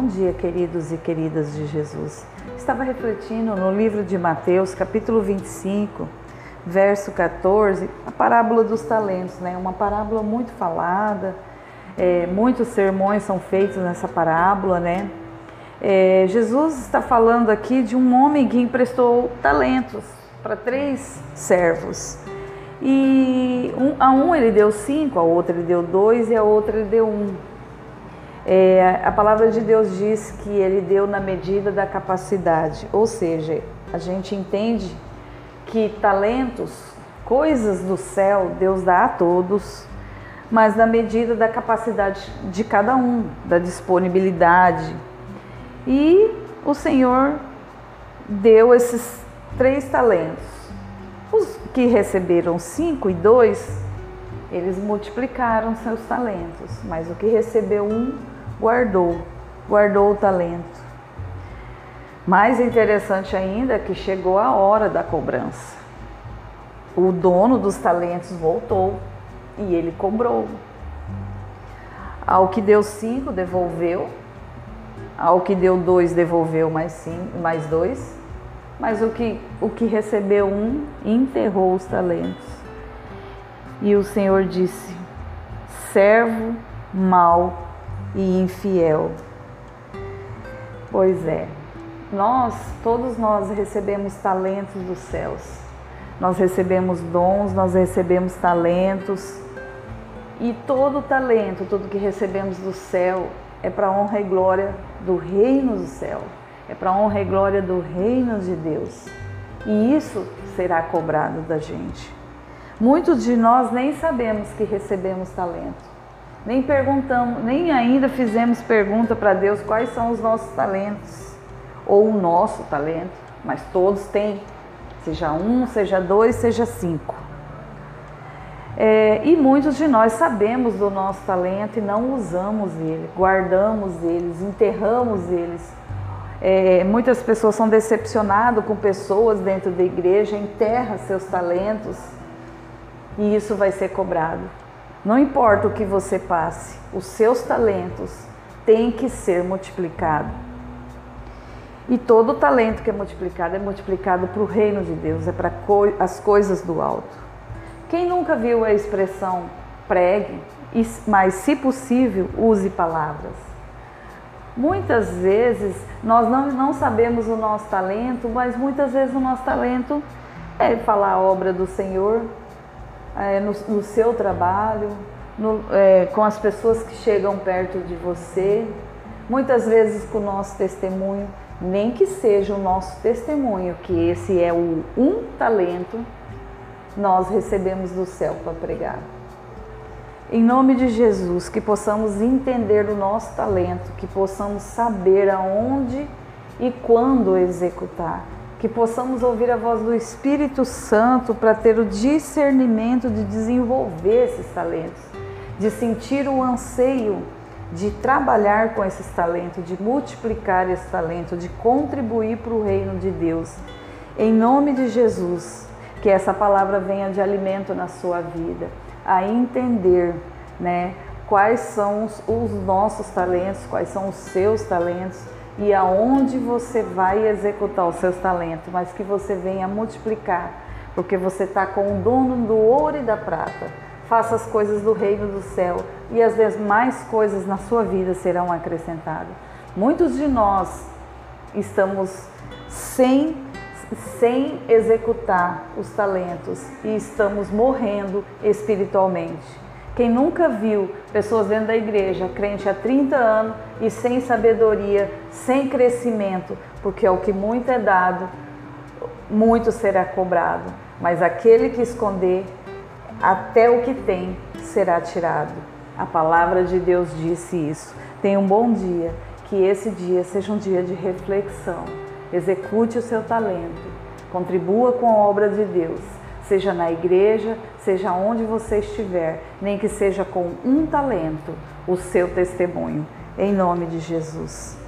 Bom dia, queridos e queridas de Jesus. Estava refletindo no livro de Mateus, capítulo 25, verso 14, a parábola dos talentos, né? Uma parábola muito falada, é, muitos sermões são feitos nessa parábola, né? É, Jesus está falando aqui de um homem que emprestou talentos para três servos. E um, a um ele deu cinco, a outro ele deu dois e a outra ele deu um. É, a palavra de Deus diz que ele deu na medida da capacidade, ou seja, a gente entende que talentos, coisas do céu, Deus dá a todos, mas na medida da capacidade de cada um, da disponibilidade. E o Senhor deu esses três talentos. Os que receberam cinco e dois, eles multiplicaram seus talentos, mas o que recebeu um, guardou, guardou o talento. Mais interessante ainda é que chegou a hora da cobrança. O dono dos talentos voltou e ele cobrou. Ao que deu cinco, devolveu. Ao que deu dois, devolveu mais, cinco, mais dois. Mas o que, o que recebeu um, enterrou os talentos. E o Senhor disse: servo mau e infiel. Pois é, nós, todos nós recebemos talentos dos céus. Nós recebemos dons, nós recebemos talentos. E todo talento, tudo que recebemos do céu, é para honra e glória do reino do céu. É para honra e glória do reino de Deus. E isso será cobrado da gente. Muitos de nós nem sabemos que recebemos talento nem perguntamos, nem ainda fizemos pergunta para Deus quais são os nossos talentos ou o nosso talento, mas todos têm, seja um, seja dois, seja cinco. É, e muitos de nós sabemos do nosso talento e não usamos ele, guardamos eles, enterramos eles. É, muitas pessoas são decepcionadas com pessoas dentro da igreja, enterra seus talentos e isso vai ser cobrado. Não importa o que você passe, os seus talentos têm que ser multiplicados. E todo talento que é multiplicado é multiplicado para o reino de Deus, é para as coisas do alto. Quem nunca viu a expressão pregue, mas se possível, use palavras? Muitas vezes nós não, não sabemos o nosso talento, mas muitas vezes o nosso talento é falar a obra do Senhor, é, no, no, seu trabalho, no, é, com as pessoas que chegam perto de você, muitas vezes com o nosso testemunho, nem que seja o nosso testemunho, que esse é o um talento, nós recebemos do céu para pregar. Em nome de Jesus, que possamos entender o nosso talento, que possamos saber aonde e quando executar que possamos ouvir a voz do Espírito Santo para ter o discernimento de desenvolver esses talentos, de sentir o anseio de trabalhar com esses talentos, de multiplicar esse talento, de contribuir para o reino de Deus. Em nome de Jesus, que essa palavra venha de alimento na sua vida, a entender, né, quais são os, os nossos talentos, quais são os seus talentos e aonde você vai executar os seus talentos, mas que você venha multiplicar, porque você está com o dono do ouro e da prata. Faça as coisas do reino do céu e as demais coisas na sua vida serão acrescentadas. Muitos de nós estamos sem, sem executar os talentos e estamos morrendo espiritualmente. Quem nunca viu pessoas dentro da igreja, crente há 30 anos e sem sabedoria, sem crescimento, porque é o que muito é dado, muito será cobrado. Mas aquele que esconder, até o que tem será tirado. A palavra de Deus disse isso. Tenha um bom dia, que esse dia seja um dia de reflexão. Execute o seu talento, contribua com a obra de Deus seja na igreja, seja onde você estiver, nem que seja com um talento, o seu testemunho. Em nome de Jesus.